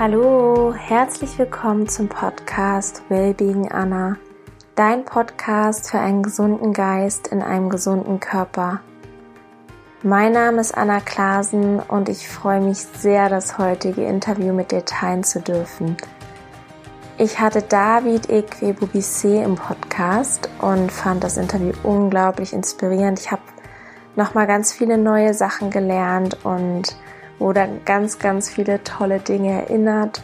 Hallo, herzlich willkommen zum Podcast Wellbeing Anna, dein Podcast für einen gesunden Geist in einem gesunden Körper. Mein Name ist Anna Klasen und ich freue mich sehr, das heutige Interview mit dir teilen zu dürfen. Ich hatte David Equebubissé im Podcast und fand das Interview unglaublich inspirierend. Ich habe nochmal ganz viele neue Sachen gelernt und wurde ganz, ganz viele tolle Dinge erinnert.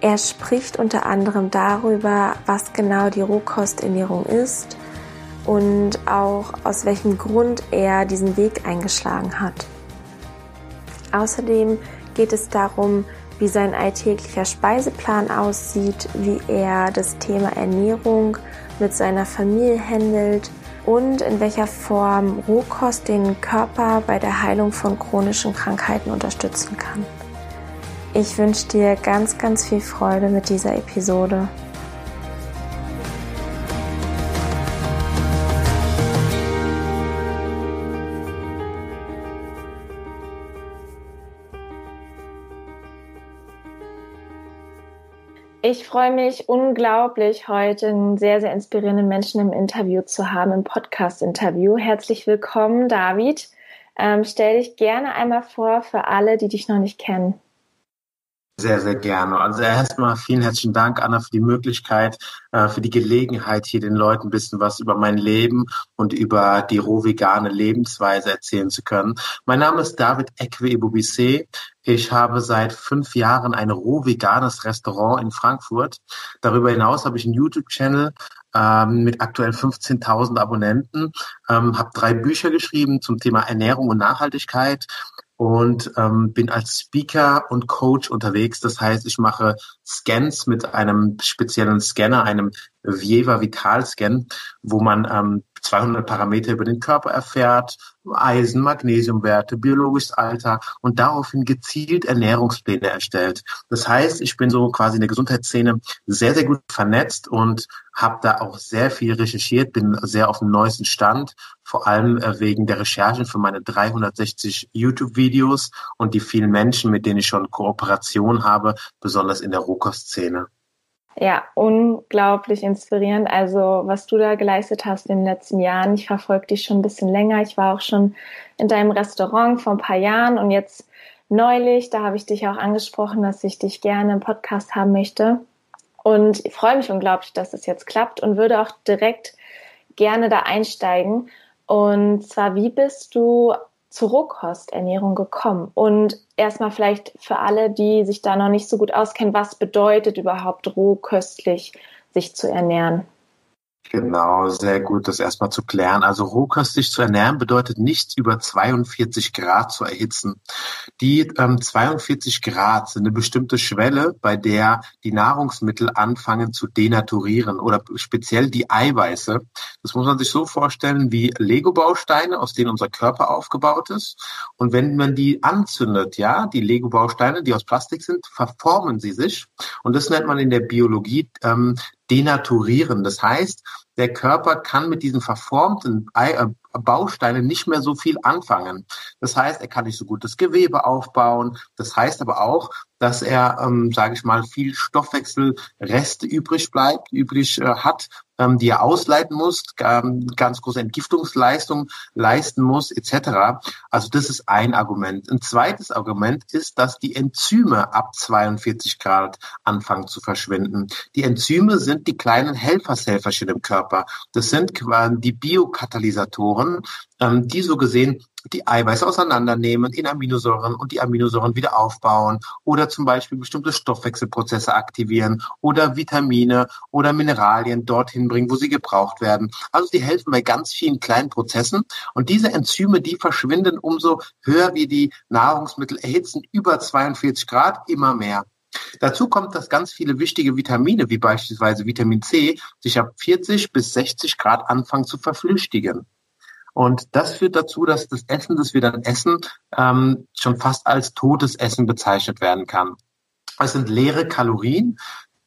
Er spricht unter anderem darüber, was genau die Rohkosternährung ist und auch aus welchem Grund er diesen Weg eingeschlagen hat. Außerdem geht es darum, wie sein alltäglicher Speiseplan aussieht, wie er das Thema Ernährung mit seiner Familie handelt und in welcher Form Rohkost den Körper bei der Heilung von chronischen Krankheiten unterstützen kann. Ich wünsche dir ganz, ganz viel Freude mit dieser Episode. Ich freue mich unglaublich, heute einen sehr, sehr inspirierenden Menschen im Interview zu haben, im Podcast-Interview. Herzlich willkommen, David. Ähm, stell dich gerne einmal vor für alle, die dich noch nicht kennen. Sehr, sehr gerne. Also erstmal vielen herzlichen Dank, Anna, für die Möglichkeit, äh, für die Gelegenheit, hier den Leuten ein bisschen was über mein Leben und über die roh-vegane Lebensweise erzählen zu können. Mein Name ist David Ekwe Ebubisse. Ich habe seit fünf Jahren ein roh-veganes Restaurant in Frankfurt. Darüber hinaus habe ich einen YouTube-Channel ähm, mit aktuell 15.000 Abonnenten, ähm, habe drei Bücher geschrieben zum Thema Ernährung und Nachhaltigkeit und ähm, bin als Speaker und Coach unterwegs. Das heißt, ich mache Scans mit einem speziellen Scanner, einem Vieva Vital Scan, wo man ähm, 200 Parameter über den Körper erfährt, Eisen, Magnesiumwerte, biologisches Alter und daraufhin gezielt Ernährungspläne erstellt. Das heißt, ich bin so quasi in der Gesundheitsszene sehr, sehr gut vernetzt und habe da auch sehr viel recherchiert, bin sehr auf dem neuesten Stand, vor allem äh, wegen der Recherchen für meine 360 YouTube-Videos und die vielen Menschen, mit denen ich schon Kooperation habe, besonders in der Rohkostszene. Ja, unglaublich inspirierend. Also, was du da geleistet hast in den letzten Jahren. Ich verfolge dich schon ein bisschen länger. Ich war auch schon in deinem Restaurant vor ein paar Jahren und jetzt neulich, da habe ich dich auch angesprochen, dass ich dich gerne im Podcast haben möchte. Und ich freue mich unglaublich, dass es jetzt klappt und würde auch direkt gerne da einsteigen. Und zwar, wie bist du zur Rohkosternährung gekommen? Und erstmal vielleicht für alle, die sich da noch nicht so gut auskennen, was bedeutet überhaupt rohköstlich sich zu ernähren? Genau, sehr gut, das erstmal zu klären. Also rohköstlich zu ernähren bedeutet nichts über 42 Grad zu erhitzen. Die ähm, 42 Grad sind eine bestimmte Schwelle, bei der die Nahrungsmittel anfangen zu denaturieren oder speziell die Eiweiße. Das muss man sich so vorstellen wie Lego-Bausteine, aus denen unser Körper aufgebaut ist. Und wenn man die anzündet, ja, die Lego-Bausteine, die aus Plastik sind, verformen sie sich. Und das nennt man in der Biologie ähm, denaturieren. Das heißt, der Körper kann mit diesen verformten äh, Bausteinen nicht mehr so viel anfangen. Das heißt, er kann nicht so gut das Gewebe aufbauen. Das heißt aber auch, dass er, ähm, sage ich mal, viel Stoffwechselreste übrig bleibt, übrig äh, hat, ähm, die er ausleiten muss, ähm, ganz große Entgiftungsleistung leisten muss, etc. Also das ist ein Argument. Ein zweites Argument ist, dass die Enzyme ab 42 Grad anfangen zu verschwinden. Die Enzyme sind die kleinen Helfershelferchen im Körper. Das sind quasi die Biokatalysatoren, ähm, die so gesehen die Eiweiße auseinandernehmen in Aminosäuren und die Aminosäuren wieder aufbauen oder zum Beispiel bestimmte Stoffwechselprozesse aktivieren oder Vitamine oder Mineralien dorthin bringen, wo sie gebraucht werden. Also die helfen bei ganz vielen kleinen Prozessen und diese Enzyme, die verschwinden umso höher wir die Nahrungsmittel erhitzen, über 42 Grad immer mehr. Dazu kommt, dass ganz viele wichtige Vitamine, wie beispielsweise Vitamin C, sich ab 40 bis 60 Grad anfangen zu verflüchtigen. Und das führt dazu, dass das Essen, das wir dann essen, ähm, schon fast als totes Essen bezeichnet werden kann. Es sind leere Kalorien,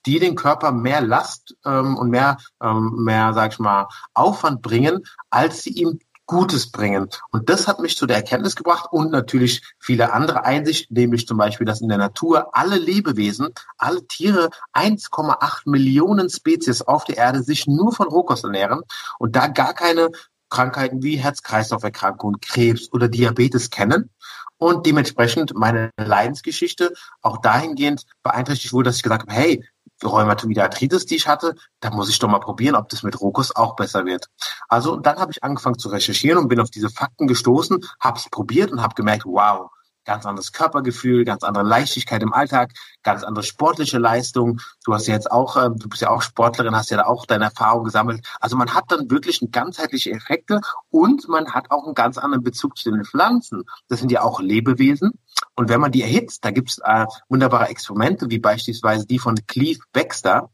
die den Körper mehr Last ähm, und mehr, ähm, mehr, sag ich mal, Aufwand bringen, als sie ihm Gutes bringen. Und das hat mich zu der Erkenntnis gebracht und natürlich viele andere Einsichten, nämlich zum Beispiel, dass in der Natur alle Lebewesen, alle Tiere, 1,8 Millionen Spezies auf der Erde sich nur von Rohkost ernähren und da gar keine Krankheiten wie Herz-Kreislauf-Erkrankungen, Krebs oder Diabetes kennen und dementsprechend meine Leidensgeschichte auch dahingehend beeinträchtigt wurde, dass ich gesagt habe, hey, Rheumatoide Arthritis, die ich hatte, da muss ich doch mal probieren, ob das mit Rohkost auch besser wird. Also dann habe ich angefangen zu recherchieren und bin auf diese Fakten gestoßen, habe es probiert und habe gemerkt, wow, ganz anderes Körpergefühl, ganz andere Leichtigkeit im Alltag, ganz andere sportliche Leistung. Du hast ja jetzt auch, äh, du bist ja auch Sportlerin, hast ja da auch deine Erfahrung gesammelt. Also man hat dann wirklich ganzheitliche Effekte und man hat auch einen ganz anderen Bezug zu den Pflanzen. Das sind ja auch Lebewesen. Und wenn man die erhitzt, da gibt's äh, wunderbare Experimente, wie beispielsweise die von Cleve Baxter.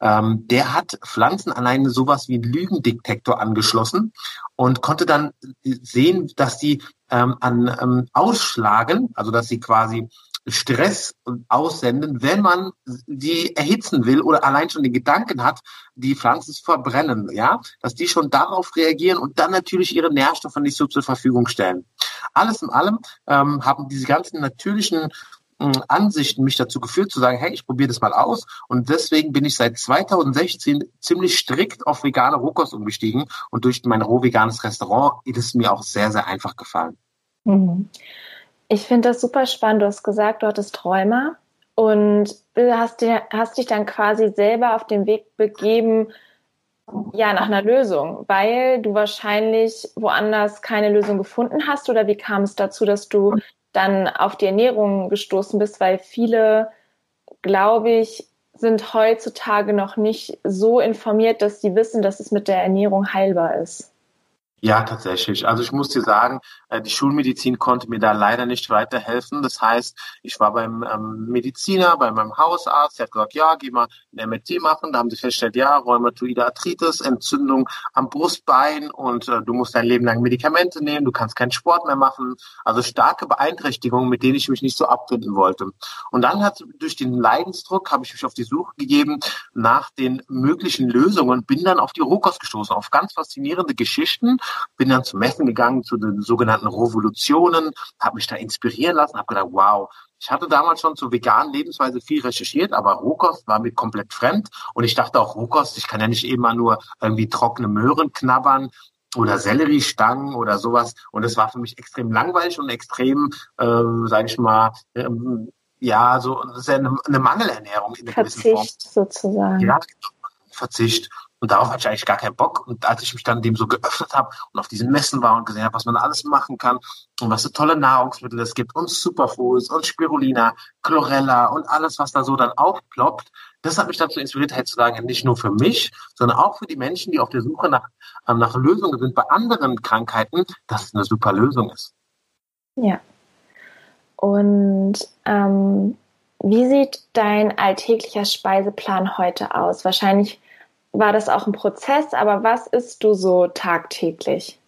Ähm, der hat Pflanzen alleine sowas wie einen Lügendetektor angeschlossen und konnte dann sehen, dass die ähm, an ähm, Ausschlagen, also dass sie quasi Stress aussenden, wenn man die erhitzen will oder allein schon den Gedanken hat, die Pflanzen zu verbrennen, ja, dass die schon darauf reagieren und dann natürlich ihre Nährstoffe nicht so zur Verfügung stellen. Alles in allem ähm, haben diese ganzen natürlichen Ansichten mich dazu geführt zu sagen, hey, ich probiere das mal aus. Und deswegen bin ich seit 2016 ziemlich strikt auf vegane Rohkost umgestiegen. Und durch mein rohveganes Restaurant ist es mir auch sehr, sehr einfach gefallen. Mhm. Ich finde das super spannend. Du hast gesagt, du hattest Träume und hast, dir, hast dich dann quasi selber auf den Weg begeben, ja, nach einer Lösung, weil du wahrscheinlich woanders keine Lösung gefunden hast oder wie kam es dazu, dass du dann auf die Ernährung gestoßen bist, weil viele, glaube ich, sind heutzutage noch nicht so informiert, dass sie wissen, dass es mit der Ernährung heilbar ist. Ja, tatsächlich. Also ich muss dir sagen, äh, die Schulmedizin konnte mir da leider nicht weiterhelfen. Das heißt, ich war beim ähm, Mediziner, bei meinem Hausarzt, der hat gesagt, ja, geh mal ein MRT machen. Da haben sie festgestellt, ja, Rheumatoide Arthritis, Entzündung am Brustbein und äh, du musst dein Leben lang Medikamente nehmen, du kannst keinen Sport mehr machen. Also starke Beeinträchtigungen, mit denen ich mich nicht so abfinden wollte. Und dann hat durch den Leidensdruck habe ich mich auf die Suche gegeben nach den möglichen Lösungen, bin dann auf die Rohkost gestoßen, auf ganz faszinierende Geschichten bin dann zum Messen gegangen, zu den sogenannten Revolutionen, habe mich da inspirieren lassen, habe gedacht, wow, ich hatte damals schon zur veganen Lebensweise viel recherchiert, aber Rohkost war mir komplett fremd. Und ich dachte auch, Rohkost, ich kann ja nicht immer nur irgendwie trockene Möhren knabbern oder Selleriestangen oder sowas. Und es war für mich extrem langweilig und extrem, äh, sage ich mal, ähm, ja, so sehr eine, eine Mangelernährung in der Verzicht sozusagen. Ja, Verzicht. Und darauf hatte ich eigentlich gar keinen Bock. Und als ich mich dann dem so geöffnet habe und auf diesen Messen war und gesehen habe, was man alles machen kann und was für tolle Nahrungsmittel es gibt und Superfoods und Spirulina, Chlorella und alles, was da so dann aufploppt, das hat mich dazu inspiriert, halt zu sagen, nicht nur für mich, sondern auch für die Menschen, die auf der Suche nach, äh, nach Lösungen sind bei anderen Krankheiten, dass es eine super Lösung ist. Ja. Und ähm, wie sieht dein alltäglicher Speiseplan heute aus? Wahrscheinlich war das auch ein Prozess, aber was isst du so tagtäglich?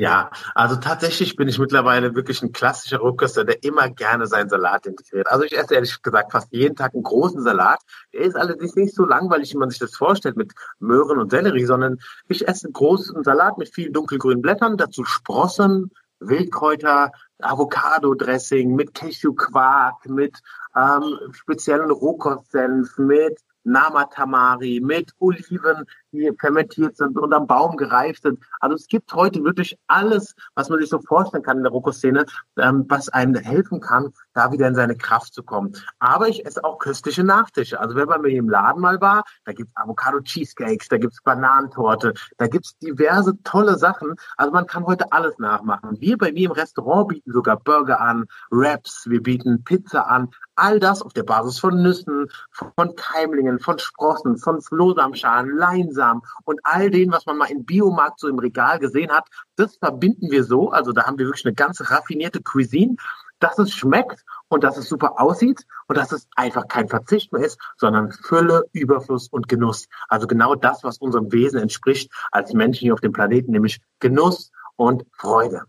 Ja, also tatsächlich bin ich mittlerweile wirklich ein klassischer Rohköster, der immer gerne seinen Salat integriert. Also ich esse ehrlich gesagt fast jeden Tag einen großen Salat. Der ist allerdings nicht so langweilig, wie man sich das vorstellt mit Möhren und Sellerie, sondern ich esse einen großen Salat mit vielen dunkelgrünen Blättern, dazu Sprossen, Wildkräuter, Avocado-Dressing, mit Cashew-Quark, mit ähm, speziellen Rohkostsenf, mit Namatamari, mit Oliven, die fermentiert sind und am Baum gereift sind. Also es gibt heute wirklich alles, was man sich so vorstellen kann in der Rokoszene, ähm, was einem helfen kann, da wieder in seine Kraft zu kommen. Aber ich esse auch köstliche Nachtische. Also wenn man mir im Laden mal war, da gibt's Avocado-Cheesecakes, da gibt's Bananentorte, da gibt's diverse tolle Sachen. Also man kann heute alles nachmachen. Wir bei mir im Restaurant bieten sogar Burger an, Wraps, wir bieten Pizza an. All das auf der Basis von Nüssen, von Keimlingen, von Sprossen, von Flohsamschalen, Leinsamen und all dem, was man mal im Biomarkt so im Regal gesehen hat. Das verbinden wir so. Also da haben wir wirklich eine ganz raffinierte Cuisine dass es schmeckt und dass es super aussieht und dass es einfach kein Verzicht mehr ist, sondern Fülle, Überfluss und Genuss. Also genau das, was unserem Wesen entspricht als Menschen hier auf dem Planeten, nämlich Genuss und Freude.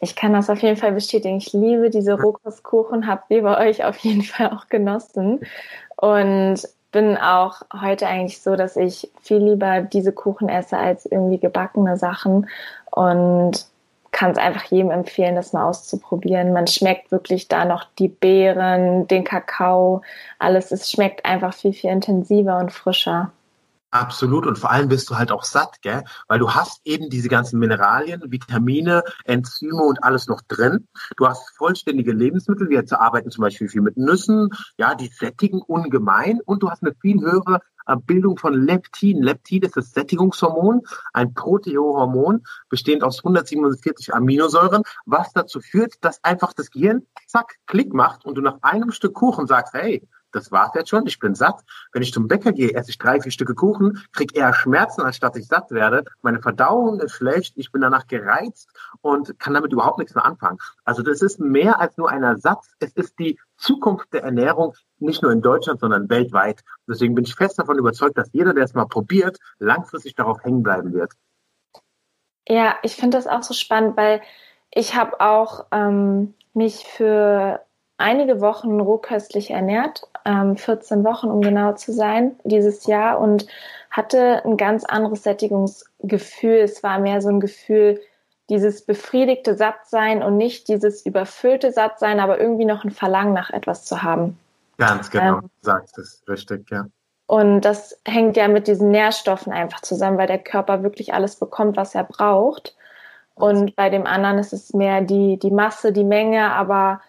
Ich kann das auf jeden Fall bestätigen. Ich liebe diese Rohkostkuchen, habe wie bei euch auf jeden Fall auch genossen. Und bin auch heute eigentlich so, dass ich viel lieber diese Kuchen esse als irgendwie gebackene Sachen und kann es einfach jedem empfehlen, das mal auszuprobieren. Man schmeckt wirklich da noch die Beeren, den Kakao, alles. Es schmeckt einfach viel, viel intensiver und frischer. Absolut und vor allem bist du halt auch satt, gell? Weil du hast eben diese ganzen Mineralien, Vitamine, Enzyme und alles noch drin. Du hast vollständige Lebensmittel, wir arbeiten zum Beispiel viel mit Nüssen, ja, die sättigen ungemein und du hast eine viel höhere Bildung von Leptin. Leptin ist das Sättigungshormon, ein Proteohormon, bestehend aus 147 Aminosäuren, was dazu führt, dass einfach das Gehirn zack, Klick macht und du nach einem Stück Kuchen sagst, hey, das war's jetzt schon, ich bin satt. Wenn ich zum Bäcker gehe, esse ich drei, vier Stücke Kuchen, krieg eher Schmerzen, anstatt ich satt werde. Meine Verdauung ist schlecht, ich bin danach gereizt und kann damit überhaupt nichts mehr anfangen. Also das ist mehr als nur ein Ersatz. Es ist die Zukunft der Ernährung, nicht nur in Deutschland, sondern weltweit. Deswegen bin ich fest davon überzeugt, dass jeder, der es mal probiert, langfristig darauf hängen bleiben wird. Ja, ich finde das auch so spannend, weil ich habe auch ähm, mich für einige Wochen rohköstlich ernährt, ähm, 14 Wochen, um genau zu sein, dieses Jahr und hatte ein ganz anderes Sättigungsgefühl. Es war mehr so ein Gefühl, dieses befriedigte Sattsein und nicht dieses überfüllte Sattsein, aber irgendwie noch ein Verlangen nach etwas zu haben. Ganz genau, ähm, sagst es richtig, ja. Und das hängt ja mit diesen Nährstoffen einfach zusammen, weil der Körper wirklich alles bekommt, was er braucht. Und bei dem anderen ist es mehr die, die Masse, die Menge, aber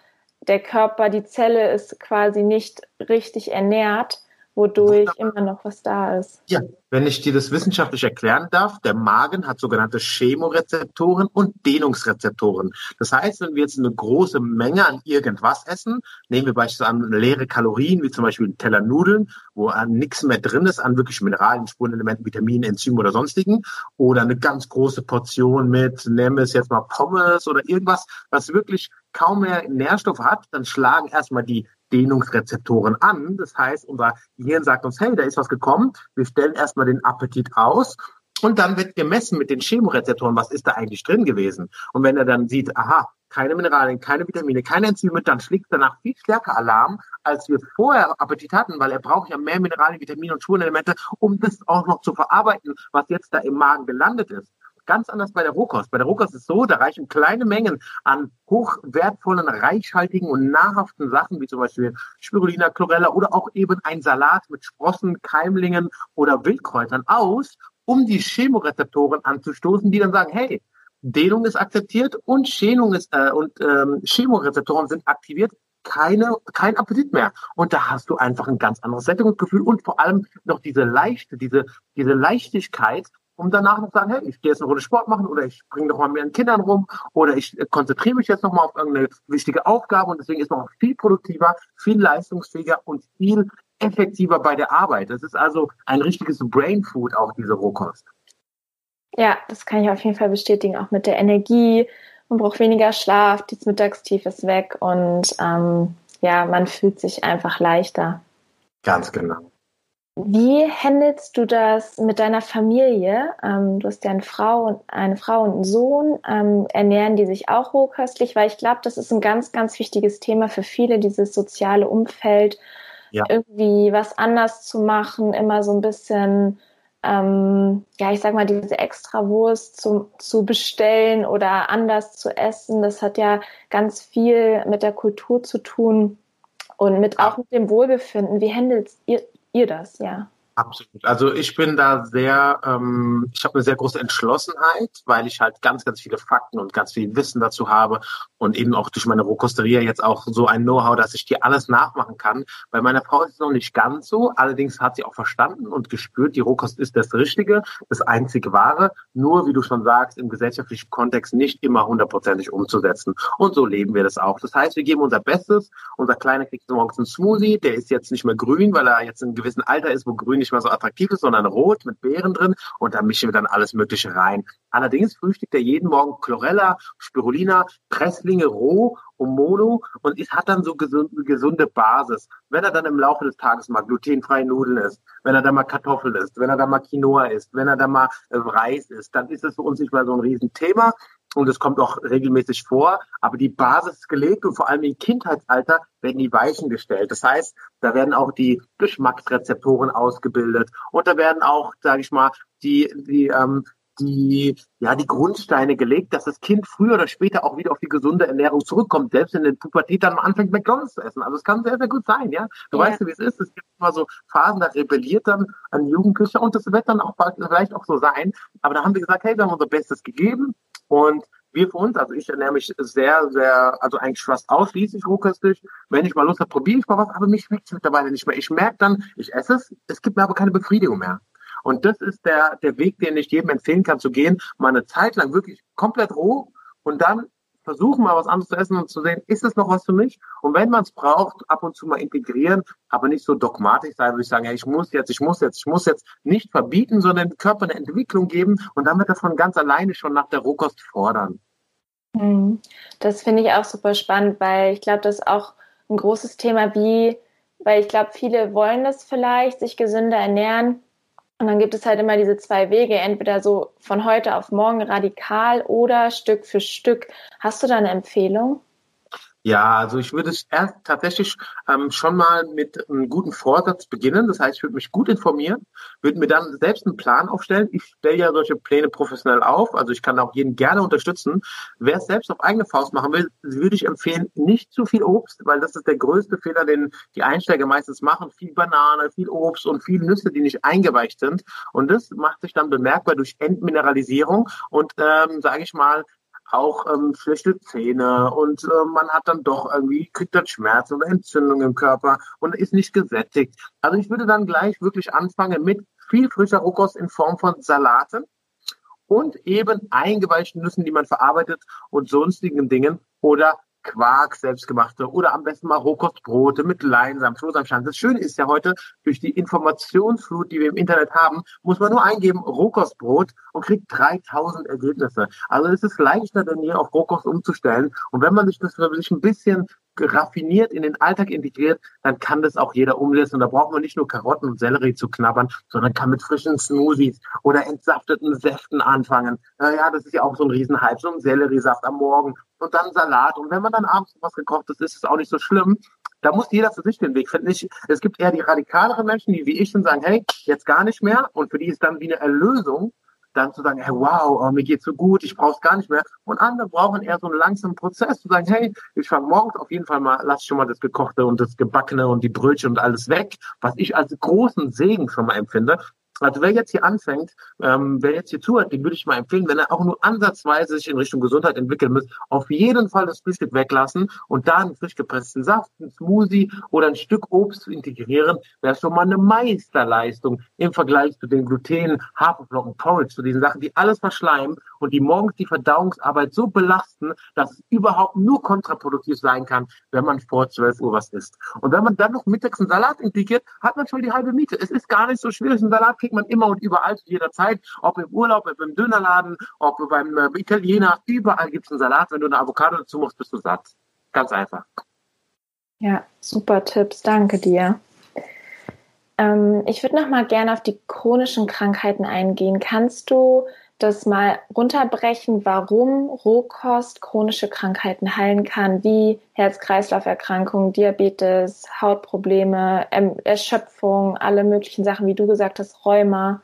der Körper, die Zelle ist quasi nicht richtig ernährt, wodurch immer noch was da ist. Ja, wenn ich dir das wissenschaftlich erklären darf, der Magen hat sogenannte Chemorezeptoren und Dehnungsrezeptoren. Das heißt, wenn wir jetzt eine große Menge an irgendwas essen, nehmen wir beispielsweise an leere Kalorien, wie zum Beispiel einen Teller Nudeln, wo an nichts mehr drin ist, an wirklich Mineralien, Spurenelementen, Vitaminen, Enzymen oder sonstigen, oder eine ganz große Portion mit, nehmen wir es jetzt mal Pommes oder irgendwas, was wirklich kaum mehr Nährstoff hat, dann schlagen erstmal die Dehnungsrezeptoren an. Das heißt, unser Gehirn sagt uns, hey, da ist was gekommen. Wir stellen erstmal den Appetit aus. Und dann wird gemessen mit den Chemorezeptoren, was ist da eigentlich drin gewesen. Und wenn er dann sieht, aha, keine Mineralien, keine Vitamine, keine Enzyme, dann schlägt danach viel stärker Alarm, als wir vorher Appetit hatten, weil er braucht ja mehr Mineralien, Vitamine und Spurenelemente, um das auch noch zu verarbeiten, was jetzt da im Magen gelandet ist. Ganz anders bei der Rohkost. Bei der Rohkost ist es so, da reichen kleine Mengen an hochwertvollen, reichhaltigen und nahrhaften Sachen, wie zum Beispiel Spirulina, Chlorella oder auch eben ein Salat mit Sprossen, Keimlingen oder Wildkräutern aus, um die Chemorezeptoren anzustoßen, die dann sagen, hey, Dehnung ist akzeptiert und Schänung ist äh, und ähm, Chemorezeptoren sind aktiviert. Keine, kein Appetit mehr. Und da hast du einfach ein ganz anderes Sättigungsgefühl und vor allem noch diese leichte, diese, diese Leichtigkeit, um danach noch sagen, hey, ich gehe jetzt eine Runde Sport machen oder ich bringe noch mal mit den Kindern rum oder ich konzentriere mich jetzt noch mal auf irgendeine wichtige Aufgabe und deswegen ist man auch viel produktiver, viel leistungsfähiger und viel effektiver bei der Arbeit. Das ist also ein richtiges Brain Food, auch diese Rohkost. Ja, das kann ich auf jeden Fall bestätigen, auch mit der Energie. Man braucht weniger Schlaf, das Mittagstief ist weg und ähm, ja, man fühlt sich einfach leichter. Ganz genau. Wie handelst du das mit deiner Familie? Ähm, du hast ja eine Frau und eine Frau und einen Sohn. Ähm, ernähren die sich auch rohköstlich? Weil ich glaube, das ist ein ganz, ganz wichtiges Thema für viele, dieses soziale Umfeld, ja. irgendwie was anders zu machen, immer so ein bisschen, ähm, ja, ich sag mal, diese Extrawurst zu, zu bestellen oder anders zu essen. Das hat ja ganz viel mit der Kultur zu tun und mit auch mit dem Wohlbefinden. Wie handelt ihr, ihr das, ja. Absolut. Also ich bin da sehr, ähm, ich habe eine sehr große Entschlossenheit, weil ich halt ganz, ganz viele Fakten und ganz viel Wissen dazu habe und eben auch durch meine Rohkosteria jetzt auch so ein Know-how, dass ich dir alles nachmachen kann. Bei meiner Frau ist es noch nicht ganz so, allerdings hat sie auch verstanden und gespürt, die Rohkost ist das Richtige, das einzige Wahre, nur wie du schon sagst, im gesellschaftlichen Kontext nicht immer hundertprozentig umzusetzen. Und so leben wir das auch. Das heißt, wir geben unser Bestes. Unser Kleiner kriegt morgens einen Smoothie, der ist jetzt nicht mehr grün, weil er jetzt in einem gewissen Alter ist, wo grün nicht nicht mehr so attraktiv ist, sondern rot mit Beeren drin und da mischen wir dann alles Mögliche rein. Allerdings frühstückt er jeden Morgen Chlorella, Spirulina, Presslinge roh und Mono und hat dann so gesunde, gesunde Basis. Wenn er dann im Laufe des Tages mal glutenfreie Nudeln isst, wenn er dann mal Kartoffeln isst, wenn er dann mal Quinoa isst, wenn er dann mal äh, Reis isst, dann ist es für uns nicht mehr so ein Riesenthema. Und es kommt auch regelmäßig vor, aber die Basis ist gelegt und vor allem im Kindheitsalter werden die Weichen gestellt. Das heißt, da werden auch die Geschmacksrezeptoren ausgebildet und da werden auch, sage ich mal, die, die ähm, die, ja, die Grundsteine gelegt, dass das Kind früher oder später auch wieder auf die gesunde Ernährung zurückkommt, selbst in der Pubertät dann anfängt, McDonalds zu essen. Also es kann sehr, sehr gut sein, ja. Du ja. weißt, wie es ist. Es gibt immer so Phasen, da rebelliert dann ein Jugendlicher und das wird dann auch vielleicht auch so sein. Aber da haben wir gesagt, hey, wir haben unser Bestes gegeben und wir für uns, also ich ernähre mich sehr, sehr, also eigentlich fast ausschließlich rohköstlich. Wenn ich mal Lust habe, probiere ich mal was, aber mich schmeckt es mittlerweile nicht mehr. Ich merke dann, ich esse es, es gibt mir aber keine Befriedigung mehr. Und das ist der, der Weg, den ich jedem empfehlen kann, zu gehen, mal eine Zeit lang wirklich komplett roh und dann versuchen mal was anderes zu essen und zu sehen, ist es noch was für mich? Und wenn man es braucht, ab und zu mal integrieren, aber nicht so dogmatisch sein, würde ich sagen, ja, ich muss jetzt, ich muss jetzt, ich muss jetzt nicht verbieten, sondern dem Körper eine Entwicklung geben und dann wird von ganz alleine schon nach der Rohkost fordern. Hm. Das finde ich auch super spannend, weil ich glaube, das ist auch ein großes Thema, wie, weil ich glaube, viele wollen das vielleicht, sich gesünder ernähren, und dann gibt es halt immer diese zwei Wege, entweder so von heute auf morgen radikal oder Stück für Stück. Hast du da eine Empfehlung? Ja, also ich würde es erst tatsächlich ähm, schon mal mit einem guten Vorsatz beginnen. Das heißt, ich würde mich gut informieren, würde mir dann selbst einen Plan aufstellen. Ich stelle ja solche Pläne professionell auf, also ich kann auch jeden gerne unterstützen. Wer es selbst auf eigene Faust machen will, würde ich empfehlen, nicht zu viel Obst, weil das ist der größte Fehler, den die Einsteiger meistens machen. Viel Banane, viel Obst und viel Nüsse, die nicht eingeweicht sind. Und das macht sich dann bemerkbar durch Entmineralisierung und, ähm, sage ich mal, auch ähm, schlechte Zähne und äh, man hat dann doch irgendwie, kriegt dann Schmerzen oder Entzündung im Körper und ist nicht gesättigt. Also ich würde dann gleich wirklich anfangen mit viel frischer Rohkost in Form von Salaten und eben eingeweichten Nüssen, die man verarbeitet und sonstigen Dingen oder Quark, selbstgemachte oder am besten mal Rohkostbrote mit Leinsamen, Flohsamschalen. Das Schöne ist ja heute, durch die Informationsflut, die wir im Internet haben, muss man nur eingeben Rohkostbrot und kriegt 3000 Ergebnisse. Also es ist leichter denn je auf Rohkost umzustellen. Und wenn man sich das für sich ein bisschen raffiniert in den Alltag integriert, dann kann das auch jeder umsetzen. Und da braucht man nicht nur Karotten und Sellerie zu knabbern, sondern kann mit frischen Smoothies oder entsafteten Säften anfangen. Naja, das ist ja auch so ein Riesenhype, so ein Selleriesaft am Morgen und dann Salat. Und wenn man dann abends was gekocht ist, ist es auch nicht so schlimm. Da muss jeder für sich den Weg finden. Ich, es gibt eher die radikaleren Menschen, die wie ich sind, sagen, hey, jetzt gar nicht mehr. Und für die ist dann wie eine Erlösung, dann zu sagen, hey, wow, oh, mir geht's so gut, ich brauche es gar nicht mehr. Und andere brauchen eher so einen langsamen Prozess, zu sagen, hey, ich fange morgens auf jeden Fall mal, lass schon mal das Gekochte und das Gebackene und die Brötchen und alles weg, was ich als großen Segen schon mal empfinde. Also wer jetzt hier anfängt, ähm, wer jetzt hier zuhört, den würde ich mal empfehlen, wenn er auch nur ansatzweise sich in Richtung Gesundheit entwickeln muss, auf jeden Fall das Frühstück weglassen und da einen frisch gepressten Saft, einen Smoothie oder ein Stück Obst integrieren, wäre schon mal eine Meisterleistung im Vergleich zu den Gluten, Haferflocken, Porridge, zu diesen Sachen, die alles verschleimen und die morgens die Verdauungsarbeit so belasten, dass es überhaupt nur kontraproduktiv sein kann, wenn man vor 12 Uhr was isst. Und wenn man dann noch mittags einen Salat integriert, hat man schon die halbe Miete. Es ist gar nicht so schwierig, einen Salat kriegt man immer und überall zu jeder Zeit, ob im Urlaub, ob im Dönerladen, ob beim äh, Italiener, überall gibt es einen Salat. Wenn du eine Avocado dazu machst, bist du satt. Ganz einfach. Ja, super Tipps, danke dir. Ähm, ich würde noch mal gerne auf die chronischen Krankheiten eingehen. Kannst du das mal runterbrechen, warum Rohkost chronische Krankheiten heilen kann, wie Herz-Kreislauf-Erkrankungen, Diabetes, Hautprobleme, Erschöpfung, alle möglichen Sachen, wie du gesagt hast, Rheuma.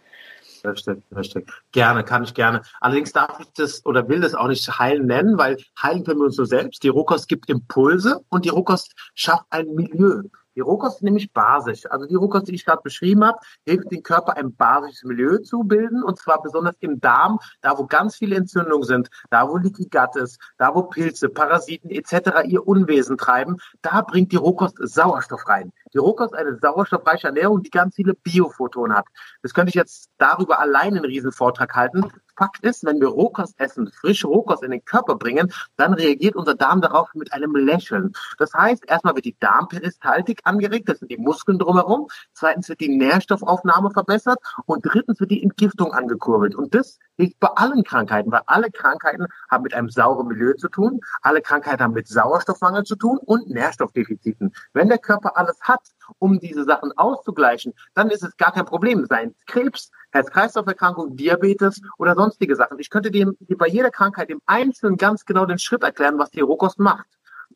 Richtig, richtig. Gerne, kann ich gerne. Allerdings darf ich das oder will das auch nicht heilen nennen, weil heilen können wir uns nur selbst. Die Rohkost gibt Impulse und die Rohkost schafft ein Milieu. Die Rohkost ist nämlich basisch. Also die Rohkost, die ich gerade beschrieben habe, hilft dem Körper ein basisches Milieu zu bilden und zwar besonders im Darm, da wo ganz viele Entzündungen sind, da wo Leaky Gut ist, da wo Pilze, Parasiten etc. ihr Unwesen treiben, da bringt die Rohkost Sauerstoff rein. Die Rohkost ist eine sauerstoffreiche Ernährung, die ganz viele Biophotonen hat. Das könnte ich jetzt darüber allein einen riesen Vortrag halten. Fakt ist, wenn wir Rohkost essen, frische Rohkost in den Körper bringen, dann reagiert unser Darm darauf mit einem Lächeln. Das heißt, erstmal wird die Darmperistaltik angeregt, das sind die Muskeln drumherum. Zweitens wird die Nährstoffaufnahme verbessert und drittens wird die Entgiftung angekurbelt. Und das liegt bei allen Krankheiten, weil alle Krankheiten haben mit einem sauren Milieu zu tun, alle Krankheiten haben mit Sauerstoffmangel zu tun und Nährstoffdefiziten. Wenn der Körper alles hat, um diese Sachen auszugleichen, dann ist es gar kein Problem. Seien es Krebs, Herz-Kreislauf-Erkrankung, Diabetes oder sonstige Sachen. Ich könnte dem bei jeder Krankheit im Einzelnen ganz genau den Schritt erklären, was die Rohkost macht.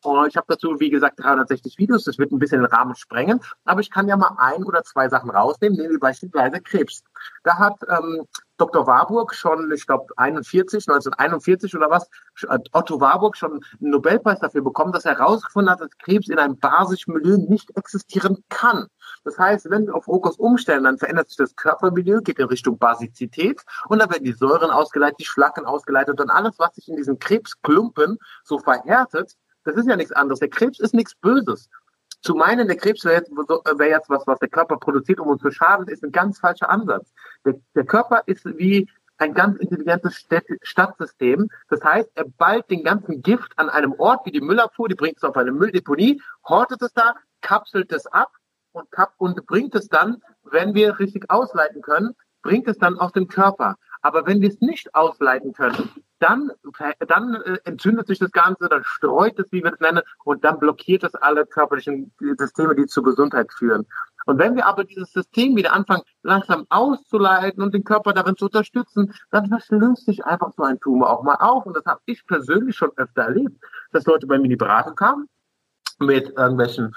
Und ich habe dazu, wie gesagt, 360 Videos. Das wird ein bisschen den Rahmen sprengen. Aber ich kann ja mal ein oder zwei Sachen rausnehmen, nehmen wir beispielsweise Krebs. Da hat ähm, Dr. Warburg schon, ich glaube 41, 1941 oder was, Otto Warburg schon einen Nobelpreis dafür bekommen, dass er herausgefunden hat, dass Krebs in einem basischen Milieu nicht existieren kann. Das heißt, wenn wir auf Rohkost umstellen, dann verändert sich das Körpermilieu, geht in Richtung Basizität und dann werden die Säuren ausgeleitet, die Schlacken ausgeleitet und alles, was sich in diesen Krebsklumpen so verhärtet, das ist ja nichts anderes. Der Krebs ist nichts Böses. Zu meinen, der Krebs wäre jetzt, wär jetzt was, was der Körper produziert, um uns zu schaden, ist ein ganz falscher Ansatz. Der, der Körper ist wie ein ganz intelligentes Stadtsystem. Das heißt, er ballt den ganzen Gift an einem Ort wie die Müllabfuhr, die bringt es auf eine Mülldeponie, hortet es da, kapselt es ab und, kap und bringt es dann, wenn wir richtig ausleiten können, bringt es dann aus dem Körper. Aber wenn wir es nicht ausleiten können, dann, dann äh, entzündet sich das Ganze, dann streut es, wie wir es nennen, und dann blockiert es alle körperlichen Systeme, die zur Gesundheit führen. Und wenn wir aber dieses System wieder anfangen, langsam auszuleiten und den Körper darin zu unterstützen, dann verschlüsselt sich einfach so ein Tumor auch mal auf. Und das habe ich persönlich schon öfter erlebt, dass Leute bei mir in die Beratung kamen mit irgendwelchen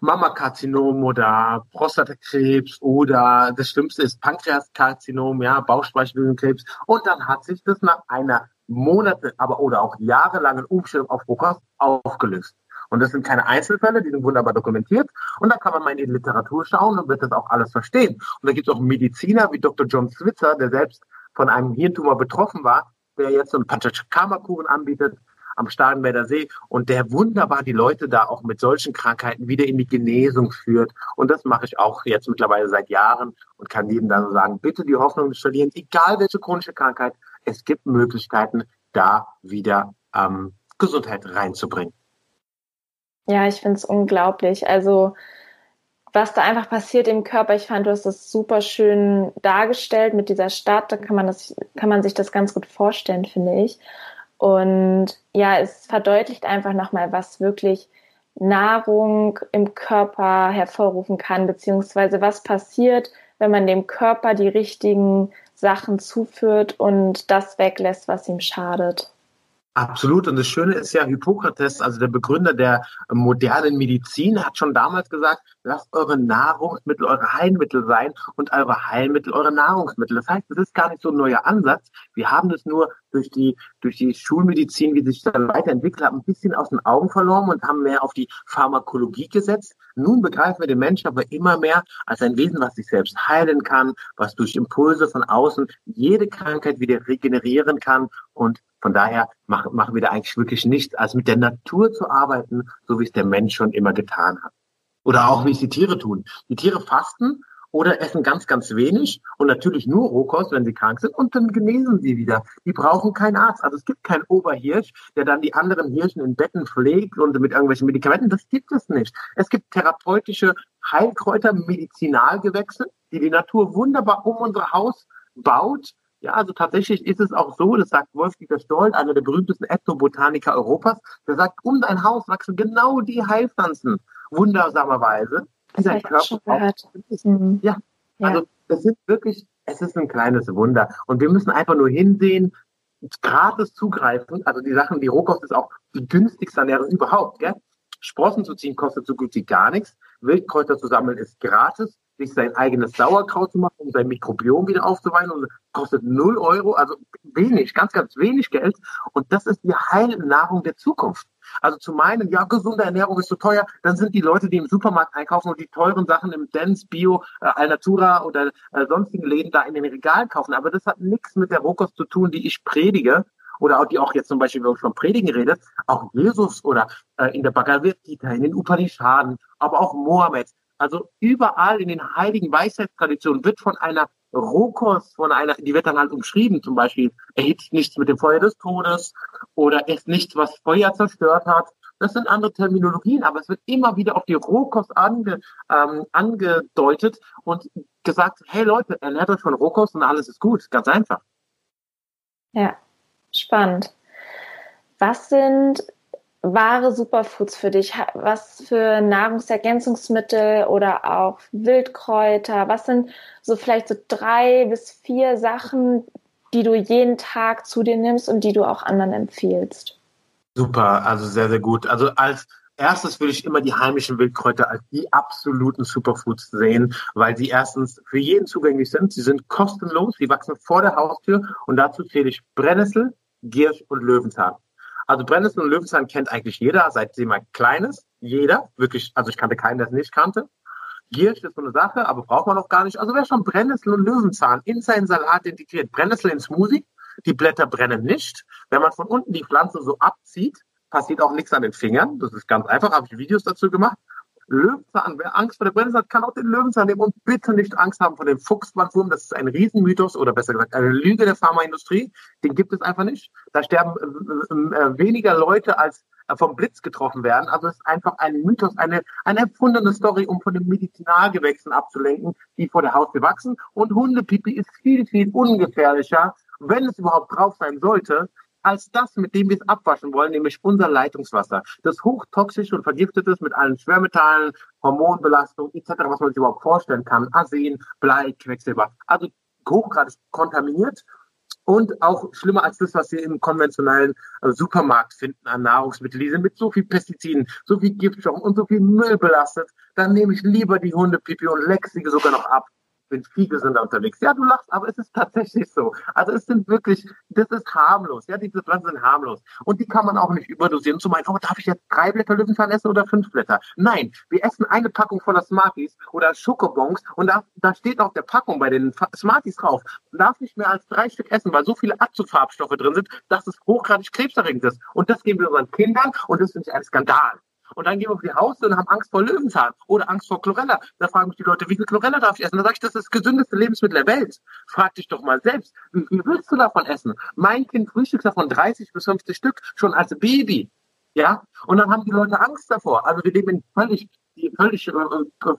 Mammakarzinom oder Prostatakrebs oder das Schlimmste ist Pankreaskarzinom, ja, Bauchspeicheldrüsenkrebs. Und dann hat sich das nach einer Monate, aber oder auch jahrelangen Umstellung auf Rohkost aufgelöst. Und das sind keine Einzelfälle, die sind wunderbar dokumentiert. Und da kann man mal in die Literatur schauen und wird das auch alles verstehen. Und da gibt es auch Mediziner wie Dr. John Switzer, der selbst von einem Hirntumor betroffen war, der jetzt so einen Panchakarma-Kuren anbietet am Starnberger See und der wunderbar die Leute da auch mit solchen Krankheiten wieder in die Genesung führt. Und das mache ich auch jetzt mittlerweile seit Jahren und kann jedem da so sagen, bitte die Hoffnung nicht verlieren, egal welche chronische Krankheit, es gibt Möglichkeiten, da wieder ähm, Gesundheit reinzubringen. Ja, ich finde es unglaublich. Also was da einfach passiert im Körper. Ich fand, du hast das super schön dargestellt mit dieser Stadt. Da kann man das, kann man sich das ganz gut vorstellen, finde ich. Und ja, es verdeutlicht einfach nochmal, was wirklich Nahrung im Körper hervorrufen kann, beziehungsweise was passiert, wenn man dem Körper die richtigen Sachen zuführt und das weglässt, was ihm schadet. Absolut. Und das Schöne ist ja, Hippokrates, also der Begründer der modernen Medizin, hat schon damals gesagt, lasst eure Nahrungsmittel eure Heilmittel sein und eure Heilmittel eure Nahrungsmittel. Das heißt, das ist gar nicht so ein neuer Ansatz. Wir haben das nur durch die, durch die Schulmedizin, wie sich dann weiterentwickelt hat, ein bisschen aus den Augen verloren und haben mehr auf die Pharmakologie gesetzt. Nun begreifen wir den Menschen aber immer mehr als ein Wesen, was sich selbst heilen kann, was durch Impulse von außen jede Krankheit wieder regenerieren kann und von daher machen, machen wir da eigentlich wirklich nichts, als mit der Natur zu arbeiten, so wie es der Mensch schon immer getan hat. Oder auch wie es die Tiere tun. Die Tiere fasten oder essen ganz, ganz wenig und natürlich nur Rohkost, wenn sie krank sind und dann genesen sie wieder. Die brauchen keinen Arzt. Also es gibt keinen Oberhirsch, der dann die anderen Hirschen in Betten pflegt und mit irgendwelchen Medikamenten. Das gibt es nicht. Es gibt therapeutische Heilkräuter, Medizinalgewächse, die die Natur wunderbar um unser Haus baut ja, also tatsächlich ist es auch so, das sagt Wolf-Dieter Stoll, einer der berühmtesten Ethnobotaniker Europas, der sagt, um dein Haus wachsen genau die Heilpflanzen, wundersamerweise. Das habe ich schon gehört. Mhm. Ja, also das ist wirklich, es ist ein kleines Wunder. Und wir müssen einfach nur hinsehen, gratis zugreifen. Also die Sachen, die Rohkost ist auch die günstigste Ernährung überhaupt. Gell? Sprossen zu ziehen kostet so gut wie gar nichts. Wildkräuter zu sammeln ist gratis sich sein eigenes Sauerkraut zu machen, um sein Mikrobiom wieder aufzuweinen und kostet null Euro, also wenig, ganz, ganz wenig Geld. Und das ist die Heilnahrung der Zukunft. Also zu meinen, ja, gesunde Ernährung ist so teuer, dann sind die Leute, die im Supermarkt einkaufen und die teuren Sachen im Dance, Bio, äh, Alnatura oder äh, sonstigen Läden da in den Regalen kaufen. Aber das hat nichts mit der Rohkost zu tun, die ich predige, oder auch die auch jetzt zum Beispiel, wenn man von Predigen redet, auch Jesus oder äh, in der Bhagavad Gita, in den Upanishaden, aber auch Mohammed, also überall in den heiligen Weisheitstraditionen wird von einer Rohkost, von einer, die wird dann halt umschrieben, zum Beispiel, erhitzt nichts mit dem Feuer des Todes oder esst nichts, was Feuer zerstört hat. Das sind andere Terminologien, aber es wird immer wieder auf die Rohkost ange, ähm, angedeutet und gesagt, hey Leute, ernährt euch von Rohkost und alles ist gut. Ganz einfach. Ja, spannend. Was sind wahre Superfoods für dich? Was für Nahrungsergänzungsmittel oder auch Wildkräuter? Was sind so vielleicht so drei bis vier Sachen, die du jeden Tag zu dir nimmst und die du auch anderen empfiehlst? Super, also sehr, sehr gut. Also als erstes würde ich immer die heimischen Wildkräuter als die absoluten Superfoods sehen, weil sie erstens für jeden zugänglich sind. Sie sind kostenlos, sie wachsen vor der Haustür und dazu zähle ich Brennnessel, Giersch und Löwenzahn. Also Brennnessel und Löwenzahn kennt eigentlich jeder, seit sie mal klein ist. Jeder, wirklich, also ich kannte keinen, der es nicht kannte. Giersch ist so eine Sache, aber braucht man auch gar nicht. Also wer schon Brennnessel und Löwenzahn in seinen Salat integriert, Brennnessel in Smoothie, die Blätter brennen nicht. Wenn man von unten die Pflanze so abzieht, passiert auch nichts an den Fingern. Das ist ganz einfach, habe ich Videos dazu gemacht. Löwenzahn, wer Angst vor der Brennnessel hat, kann auch den Löwenzahn nehmen und bitte nicht Angst haben vor dem Fuchsbandwurm. Das ist ein Riesenmythos oder besser gesagt eine Lüge der Pharmaindustrie. Den gibt es einfach nicht. Da sterben äh, äh, weniger Leute als äh, vom Blitz getroffen werden. Also es ist einfach ein Mythos, eine, eine erfundene Story, um von den Medizinalgewächsen abzulenken, die vor der Haustür wachsen. Und Hundepipi ist viel, viel ungefährlicher, wenn es überhaupt drauf sein sollte, als das, mit dem wir es abwaschen wollen, nämlich unser Leitungswasser. Das hochtoxisch und vergiftet ist mit allen Schwermetallen, Hormonbelastung etc., was man sich überhaupt vorstellen kann. Arsen, Blei, Quecksilber. Also hochgradig kontaminiert und auch schlimmer als das, was wir im konventionellen äh, Supermarkt finden an Nahrungsmitteln. Die sind mit so viel Pestiziden, so viel Giftstoffen und so viel Müll belastet. Dann nehme ich lieber die Hundepipi und leck sie sogar noch ab bin viel gesünder unterwegs. Ja, du lachst, aber es ist tatsächlich so. Also es sind wirklich, das ist harmlos. Ja, diese Pflanzen sind harmlos. Und die kann man auch nicht überdosieren. Zu meinen, oh, darf ich jetzt drei Blätter Löwenzahn essen oder fünf Blätter? Nein, wir essen eine Packung voller Smarties oder Schokobons und da, da steht auf der Packung bei den Smarties drauf, darf nicht mehr als drei Stück essen, weil so viele Abzugsfarbstoffe drin sind, dass es hochgradig krebserregend ist. Und das geben wir unseren Kindern und das finde ich ein Skandal. Und dann gehen wir auf die Haustür und haben Angst vor Löwenzahn oder Angst vor Chlorella. Da fragen mich die Leute, wie viel Chlorella darf ich essen? Da sage ich, das ist das gesündeste Lebensmittel der Welt. Frag dich doch mal selbst, wie viel willst du davon essen? Mein Kind frühstückt davon 30 bis 50 Stück, schon als Baby. Ja, und dann haben die Leute Angst davor. Also wir leben in völlig, völlig äh, äh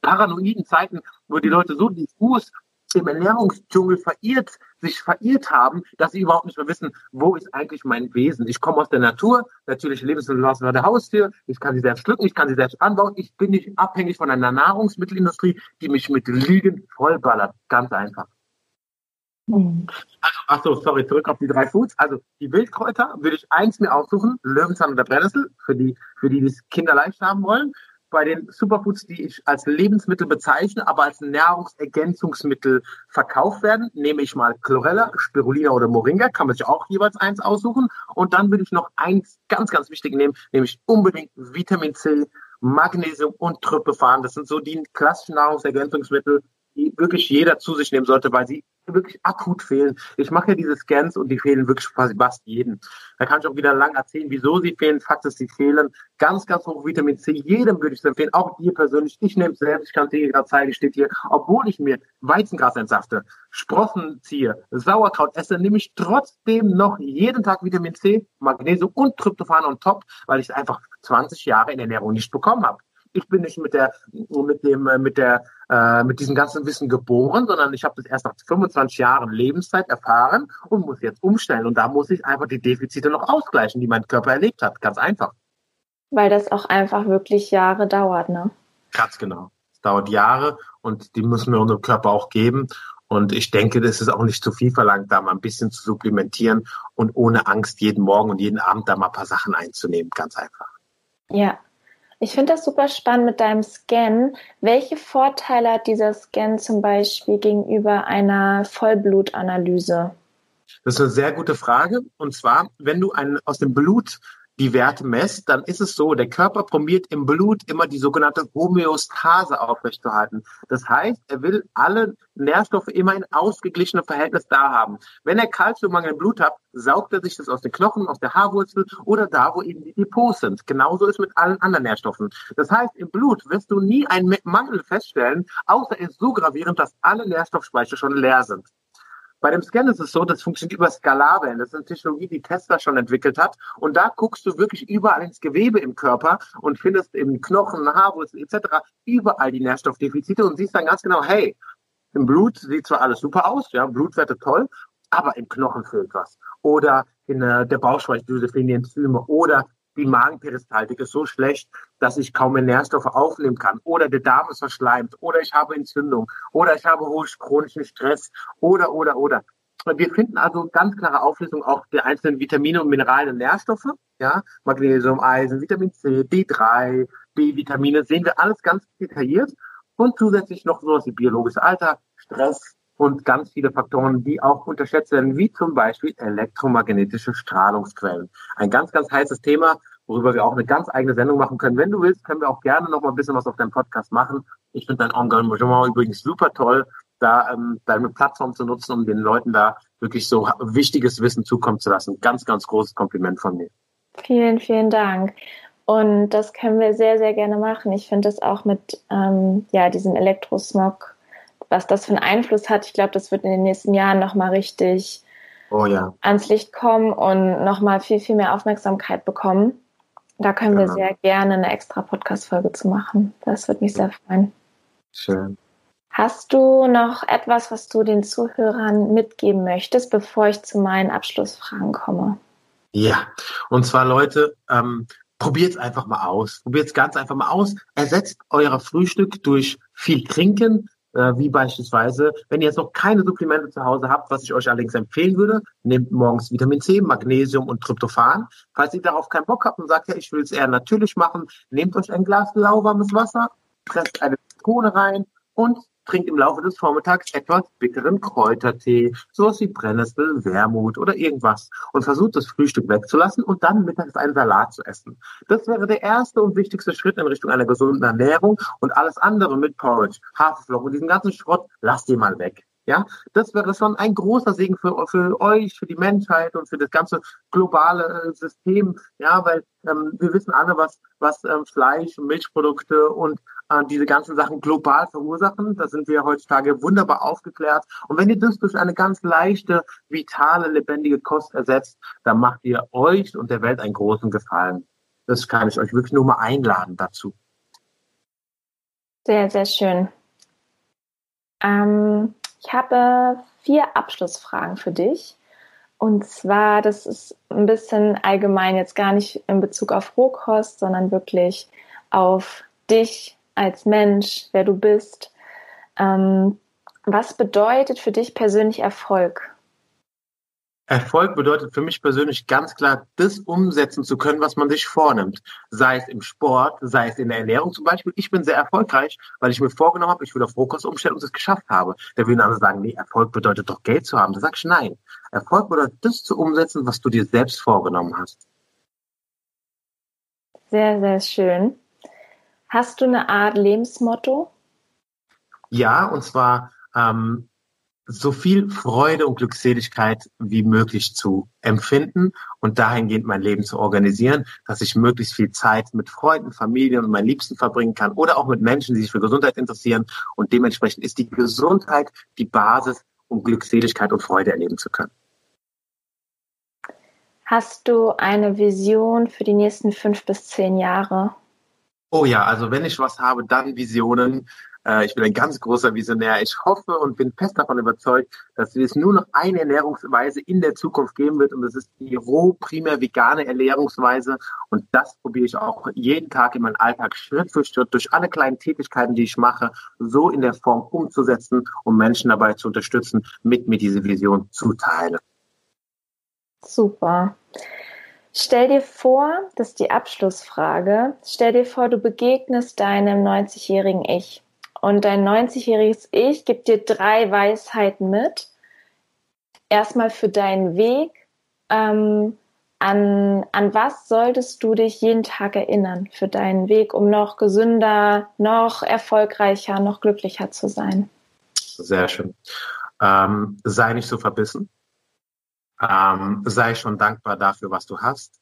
paranoiden Zeiten, wo die Leute so diffus im Ernährungsdschungel verirrt, sich verirrt haben, dass sie überhaupt nicht mehr wissen, wo ist eigentlich mein Wesen. Ich komme aus der Natur, natürlich Lebensmittel aus der Haustür, ich kann sie selbst pflücken, ich kann sie selbst anbauen, ich bin nicht abhängig von einer Nahrungsmittelindustrie, die mich mit Lügen vollballert. Ganz einfach. Also, ach so, sorry, zurück auf die drei Foods. Also die Wildkräuter würde ich eins mir aussuchen, Löwenzahn oder Brennnessel, für die, für die, die es kinderleicht haben wollen bei den Superfoods, die ich als Lebensmittel bezeichne, aber als Nahrungsergänzungsmittel verkauft werden, nehme ich mal Chlorella, Spirulina oder Moringa, kann man sich auch jeweils eins aussuchen. Und dann würde ich noch eins ganz, ganz wichtig nehmen, nämlich unbedingt Vitamin C, Magnesium und Tryptophan. Das sind so die klassischen Nahrungsergänzungsmittel, wirklich jeder zu sich nehmen sollte, weil sie wirklich akut fehlen. Ich mache ja diese Scans und die fehlen wirklich quasi fast jeden. Da kann ich auch wieder lang erzählen, wieso sie fehlen. Fakt ist, sie fehlen. Ganz, ganz hoch Vitamin C. Jedem würde ich es empfehlen, auch dir persönlich. Ich nehme es selbst, ich kann es dir gerade zeigen, steht hier. Obwohl ich mir Weizengras entsafte, Sprossen ziehe, Sauerkraut esse, nehme ich trotzdem noch jeden Tag Vitamin C, Magnesium und Tryptophan on top, weil ich es einfach 20 Jahre in Ernährung nicht bekommen habe ich bin nicht mit der, mit dem, äh, mit der, äh, mit diesem ganzen Wissen geboren, sondern ich habe das erst nach 25 Jahren Lebenszeit erfahren und muss jetzt umstellen. Und da muss ich einfach die Defizite noch ausgleichen, die mein Körper erlebt hat. Ganz einfach. Weil das auch einfach wirklich Jahre dauert, ne? Ganz genau. Es dauert Jahre und die müssen wir unserem Körper auch geben. Und ich denke, das ist auch nicht zu viel verlangt, da mal ein bisschen zu supplementieren und ohne Angst jeden Morgen und jeden Abend da mal ein paar Sachen einzunehmen. Ganz einfach. Ja, ich finde das super spannend mit deinem Scan. Welche Vorteile hat dieser Scan zum Beispiel gegenüber einer Vollblutanalyse? Das ist eine sehr gute Frage. Und zwar, wenn du einen, aus dem Blut die Werte messt, dann ist es so, der Körper probiert im Blut immer die sogenannte Homöostase aufrechtzuerhalten. Das heißt, er will alle Nährstoffe immer in ausgeglichenem Verhältnis da haben. Wenn er Kalziummangel im Blut hat, saugt er sich das aus den Knochen, aus der Haarwurzel oder da, wo eben die Depots sind. Genauso ist mit allen anderen Nährstoffen. Das heißt, im Blut wirst du nie einen Mangel feststellen, außer er ist so gravierend, dass alle Nährstoffspeicher schon leer sind. Bei dem Scan ist es so, das funktioniert über Skalarwellen. Das ist eine Technologie, die Tesla schon entwickelt hat. Und da guckst du wirklich überall ins Gewebe im Körper und findest im Knochen, Haarwurzel etc. überall die Nährstoffdefizite und siehst dann ganz genau, hey, im Blut sieht zwar alles super aus, ja, Blutwerte toll, aber im Knochen fehlt was. Oder in äh, der Bauchspeicheldrüse fehlen die Enzyme oder die Magenperistaltik ist so schlecht, dass ich kaum mehr Nährstoffe aufnehmen kann. Oder der Darm ist verschleimt. Oder ich habe Entzündung. Oder ich habe hohen chronischen Stress. Oder, oder, oder. Wir finden also ganz klare Auflistung auch der einzelnen Vitamine und Mineralien und Nährstoffe. Ja, Magnesium, Eisen, Vitamin C, D3, B-Vitamine, sehen wir alles ganz detailliert. Und zusätzlich noch sowas wie biologisches Alter, Stress, und ganz viele Faktoren, die auch unterschätzt werden, wie zum Beispiel elektromagnetische Strahlungsquellen. Ein ganz, ganz heißes Thema, worüber wir auch eine ganz eigene Sendung machen können. Wenn du willst, können wir auch gerne noch mal ein bisschen was auf deinem Podcast machen. Ich finde dein Engagement übrigens super toll, da ähm, deine Plattform zu nutzen, um den Leuten da wirklich so wichtiges Wissen zukommen zu lassen. Ganz, ganz großes Kompliment von mir. Vielen, vielen Dank. Und das können wir sehr, sehr gerne machen. Ich finde das auch mit ähm, ja, diesem Elektrosmog was das für einen Einfluss hat, ich glaube, das wird in den nächsten Jahren nochmal richtig oh, ja. ans Licht kommen und nochmal viel, viel mehr Aufmerksamkeit bekommen. Da können genau. wir sehr gerne eine extra Podcast-Folge zu machen. Das würde mich sehr freuen. Schön. Hast du noch etwas, was du den Zuhörern mitgeben möchtest, bevor ich zu meinen Abschlussfragen komme? Ja, und zwar Leute, ähm, probiert es einfach mal aus. Probiert es ganz einfach mal aus. Ersetzt euer Frühstück durch viel Trinken, wie beispielsweise, wenn ihr jetzt noch keine Supplemente zu Hause habt, was ich euch allerdings empfehlen würde, nehmt morgens Vitamin C, Magnesium und Tryptophan. Falls ihr darauf keinen Bock habt und sagt, ja, ich will es eher natürlich machen, nehmt euch ein Glas lauwarmes Wasser, presst eine Zitrone rein und trinkt im Laufe des Vormittags etwas bitteren Kräutertee, sowas wie Brennnessel, Wermut oder irgendwas und versucht das Frühstück wegzulassen und dann mittags einen Salat zu essen. Das wäre der erste und wichtigste Schritt in Richtung einer gesunden Ernährung und alles andere mit Porridge, Haferflocken, diesen ganzen Schrott, lasst ihr mal weg. Ja, das wäre schon ein großer Segen für, für euch, für die Menschheit und für das ganze globale äh, System. Ja, weil ähm, wir wissen alle, was, was ähm, Fleisch, Milchprodukte und diese ganzen Sachen global verursachen. Da sind wir heutzutage wunderbar aufgeklärt. Und wenn ihr das durch eine ganz leichte, vitale, lebendige Kost ersetzt, dann macht ihr euch und der Welt einen großen Gefallen. Das kann ich euch wirklich nur mal einladen dazu. Sehr, sehr schön. Ähm, ich habe vier Abschlussfragen für dich. Und zwar, das ist ein bisschen allgemein jetzt gar nicht in Bezug auf Rohkost, sondern wirklich auf dich als Mensch, wer du bist. Ähm, was bedeutet für dich persönlich Erfolg? Erfolg bedeutet für mich persönlich ganz klar, das umsetzen zu können, was man sich vornimmt. Sei es im Sport, sei es in der Ernährung zum Beispiel. Ich bin sehr erfolgreich, weil ich mir vorgenommen habe, ich will auf Rohkost umstellen und es geschafft habe. Der will dann sagen, nee, Erfolg bedeutet doch Geld zu haben. Da sag ich nein. Erfolg bedeutet das zu umsetzen, was du dir selbst vorgenommen hast. Sehr, sehr schön. Hast du eine Art Lebensmotto? Ja, und zwar ähm, so viel Freude und Glückseligkeit wie möglich zu empfinden und dahingehend mein Leben zu organisieren, dass ich möglichst viel Zeit mit Freunden, Familien und meinen Liebsten verbringen kann oder auch mit Menschen, die sich für Gesundheit interessieren. Und dementsprechend ist die Gesundheit die Basis, um Glückseligkeit und Freude erleben zu können. Hast du eine Vision für die nächsten fünf bis zehn Jahre? Oh ja, also wenn ich was habe, dann Visionen. Äh, ich bin ein ganz großer Visionär. Ich hoffe und bin fest davon überzeugt, dass es nur noch eine Ernährungsweise in der Zukunft geben wird und das ist die roh, primär vegane Ernährungsweise und das probiere ich auch jeden Tag in meinem Alltag Schritt für Schritt durch alle kleinen Tätigkeiten, die ich mache, so in der Form umzusetzen, um Menschen dabei zu unterstützen, mit mir diese Vision zu teilen. Super. Stell dir vor, das ist die Abschlussfrage, stell dir vor, du begegnest deinem 90-jährigen Ich und dein 90-jähriges Ich gibt dir drei Weisheiten mit. Erstmal für deinen Weg. Ähm, an, an was solltest du dich jeden Tag erinnern für deinen Weg, um noch gesünder, noch erfolgreicher, noch glücklicher zu sein? Sehr schön. Ähm, sei nicht so verbissen. Ähm, sei schon dankbar dafür, was du hast.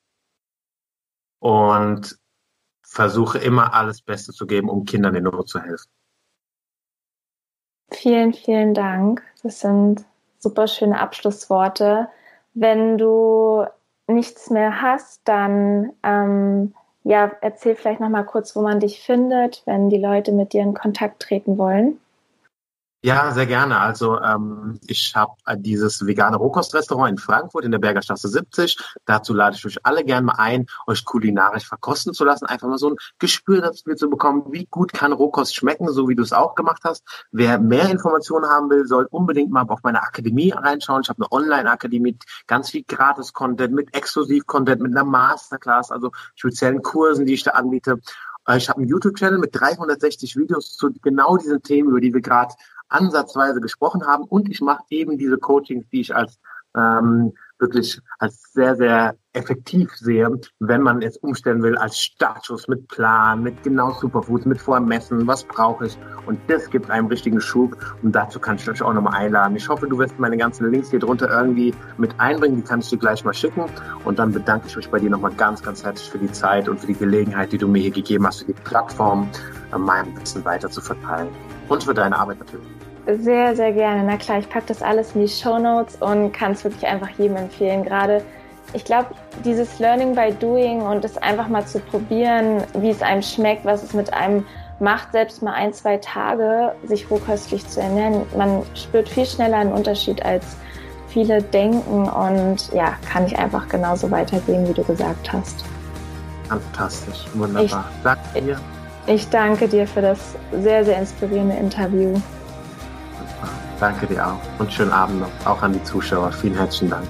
Und versuche immer alles Beste zu geben, um Kindern in Not zu helfen. Vielen, vielen Dank. Das sind super schöne Abschlussworte. Wenn du nichts mehr hast, dann ähm, ja, erzähl vielleicht noch mal kurz, wo man dich findet, wenn die Leute mit dir in Kontakt treten wollen. Ja, sehr gerne. Also ähm, ich habe dieses vegane Rohkostrestaurant in Frankfurt in der Bergerstraße 70. Dazu lade ich euch alle gerne mal ein, euch kulinarisch verkosten zu lassen. Einfach mal so ein Gespür dafür zu bekommen, wie gut kann Rohkost schmecken, so wie du es auch gemacht hast. Wer mehr Informationen haben will, soll unbedingt mal auf meine Akademie reinschauen. Ich habe eine Online-Akademie, ganz viel Gratis-Content, mit Exklusiv-Content, mit einer Masterclass, also speziellen Kursen, die ich da anbiete. Äh, ich habe einen YouTube-Channel mit 360 Videos zu genau diesen Themen, über die wir gerade ansatzweise gesprochen haben. Und ich mache eben diese Coachings, die ich als ähm, wirklich als sehr, sehr effektiv sehe, wenn man es umstellen will als Startschuss mit Plan, mit genau Superfoods, mit Vormessen, was brauche ich. Und das gibt einem richtigen Schub. Und dazu kann ich euch auch nochmal einladen. Ich hoffe, du wirst meine ganzen Links hier drunter irgendwie mit einbringen. Die kann ich dir gleich mal schicken. Und dann bedanke ich mich bei dir nochmal ganz, ganz herzlich für die Zeit und für die Gelegenheit, die du mir hier gegeben hast, für die Plattform, äh, mein Wissen weiter zu verteilen. Und für deine Arbeit natürlich. Sehr, sehr gerne. Na klar, ich packe das alles in die Show Notes und kann es wirklich einfach jedem empfehlen. Gerade, ich glaube, dieses Learning by Doing und es einfach mal zu probieren, wie es einem schmeckt, was es mit einem macht, selbst mal ein, zwei Tage sich rohköstlich zu ernähren. Man spürt viel schneller einen Unterschied als viele denken und ja, kann ich einfach genauso weitergehen, wie du gesagt hast. Fantastisch, wunderbar. Ich, Danke dir. Ich danke dir für das sehr, sehr inspirierende Interview. Danke dir auch und schönen Abend noch, auch an die Zuschauer. Vielen herzlichen Dank.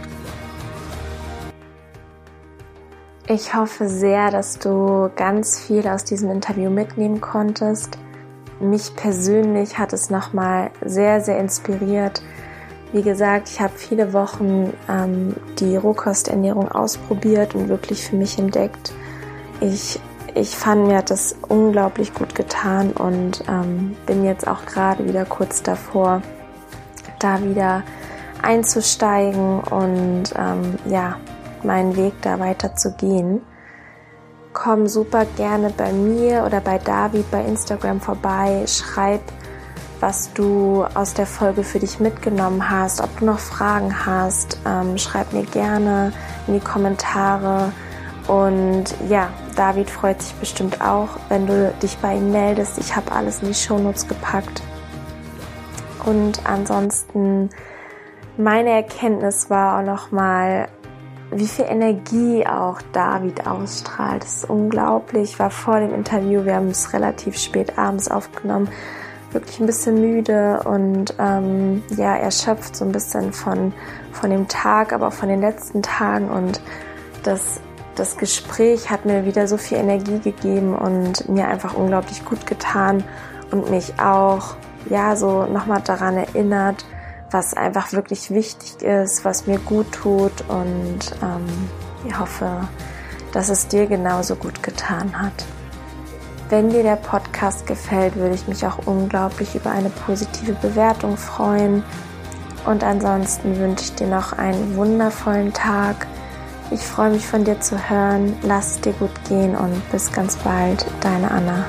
Ich hoffe sehr, dass du ganz viel aus diesem Interview mitnehmen konntest. Mich persönlich hat es nochmal sehr, sehr inspiriert. Wie gesagt, ich habe viele Wochen ähm, die Rohkosternährung ausprobiert und wirklich für mich entdeckt. Ich, ich fand, mir hat das unglaublich gut getan und ähm, bin jetzt auch gerade wieder kurz davor, da wieder einzusteigen und ähm, ja, meinen Weg da weiter zu gehen. Komm super gerne bei mir oder bei David bei Instagram vorbei. Schreib, was du aus der Folge für dich mitgenommen hast, ob du noch Fragen hast. Ähm, schreib mir gerne in die Kommentare. Und ja, David freut sich bestimmt auch, wenn du dich bei ihm meldest. Ich habe alles in die Shownotes gepackt. Und ansonsten, meine Erkenntnis war auch nochmal, wie viel Energie auch David ausstrahlt. Das ist unglaublich. Ich war vor dem Interview, wir haben es relativ spät abends aufgenommen, wirklich ein bisschen müde und ähm, ja, erschöpft so ein bisschen von, von dem Tag, aber auch von den letzten Tagen. Und das, das Gespräch hat mir wieder so viel Energie gegeben und mir einfach unglaublich gut getan und mich auch ja, so nochmal daran erinnert, was einfach wirklich wichtig ist, was mir gut tut und ähm, ich hoffe, dass es dir genauso gut getan hat. Wenn dir der Podcast gefällt, würde ich mich auch unglaublich über eine positive Bewertung freuen. Und ansonsten wünsche ich dir noch einen wundervollen Tag. Ich freue mich von dir zu hören. Lass es dir gut gehen und bis ganz bald, deine Anna.